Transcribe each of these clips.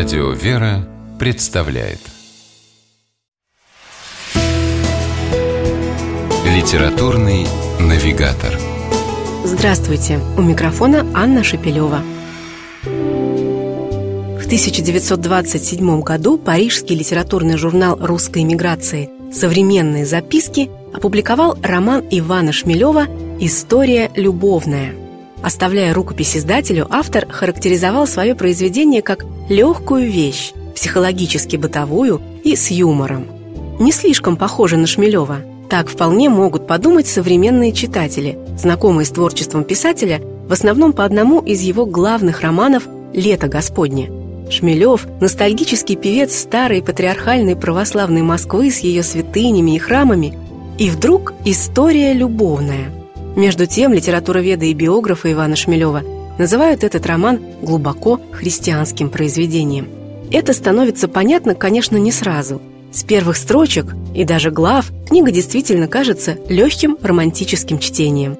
Радио «Вера» представляет Литературный навигатор Здравствуйте! У микрофона Анна Шепелева. В 1927 году парижский литературный журнал русской эмиграции «Современные записки» опубликовал роман Ивана Шмелева «История любовная». Оставляя рукопись издателю, автор характеризовал свое произведение как легкую вещь, психологически бытовую и с юмором. Не слишком похоже на Шмелева. Так вполне могут подумать современные читатели, знакомые с творчеством писателя, в основном по одному из его главных романов «Лето Господне». Шмелев – ностальгический певец старой патриархальной православной Москвы с ее святынями и храмами, и вдруг история любовная – между тем, литературоведы и биографы Ивана Шмелева называют этот роман глубоко христианским произведением. Это становится понятно, конечно, не сразу. С первых строчек и даже глав книга действительно кажется легким романтическим чтением.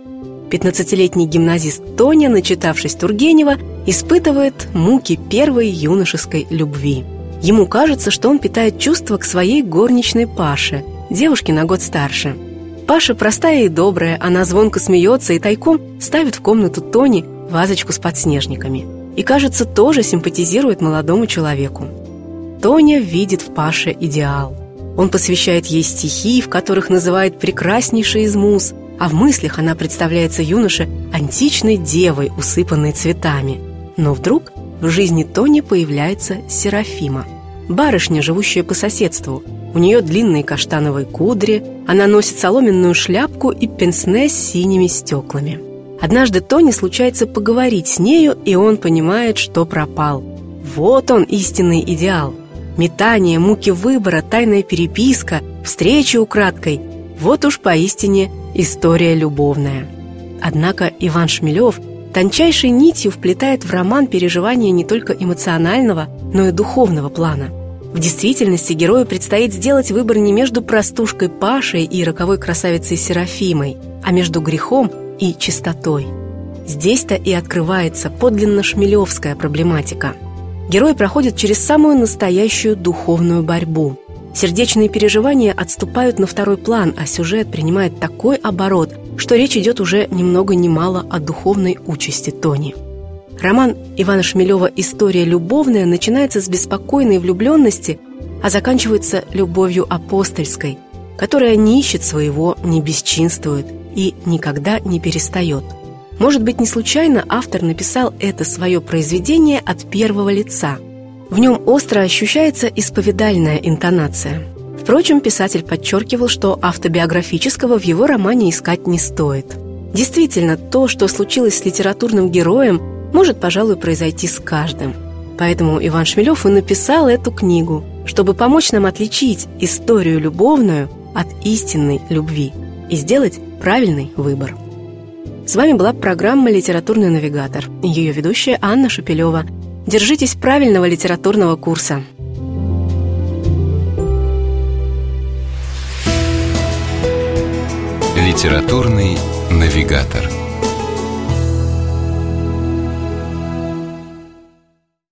15-летний гимназист Тоня, начитавшись Тургенева, испытывает муки первой юношеской любви. Ему кажется, что он питает чувства к своей горничной Паше, девушке на год старше – Паша простая и добрая, она звонко смеется и тайком ставит в комнату Тони вазочку с подснежниками. И, кажется, тоже симпатизирует молодому человеку. Тоня видит в Паше идеал. Он посвящает ей стихи, в которых называет прекраснейший из муз, а в мыслях она представляется юноше античной девой, усыпанной цветами. Но вдруг в жизни Тони появляется Серафима, барышня, живущая по соседству – у нее длинные каштановые кудри, она носит соломенную шляпку и пенсне с синими стеклами. Однажды Тони случается поговорить с нею, и он понимает, что пропал. Вот он, истинный идеал. Метание, муки выбора, тайная переписка, встречи украдкой – вот уж поистине история любовная. Однако Иван Шмелев тончайшей нитью вплетает в роман переживания не только эмоционального, но и духовного плана – в действительности герою предстоит сделать выбор не между простушкой Пашей и роковой красавицей Серафимой, а между грехом и чистотой. Здесь-то и открывается подлинно шмелевская проблематика. Герой проходит через самую настоящую духовную борьбу. Сердечные переживания отступают на второй план, а сюжет принимает такой оборот, что речь идет уже ни много ни мало о духовной участи Тони. Роман Ивана Шмелева «История любовная» начинается с беспокойной влюбленности, а заканчивается любовью апостольской, которая не ищет своего, не бесчинствует и никогда не перестает. Может быть, не случайно автор написал это свое произведение от первого лица. В нем остро ощущается исповедальная интонация. Впрочем, писатель подчеркивал, что автобиографического в его романе искать не стоит. Действительно, то, что случилось с литературным героем, может, пожалуй, произойти с каждым. Поэтому Иван Шмелев и написал эту книгу, чтобы помочь нам отличить историю любовную от истинной любви и сделать правильный выбор. С вами была программа «Литературный навигатор» ее ведущая Анна Шапилева. Держитесь правильного литературного курса. «Литературный навигатор»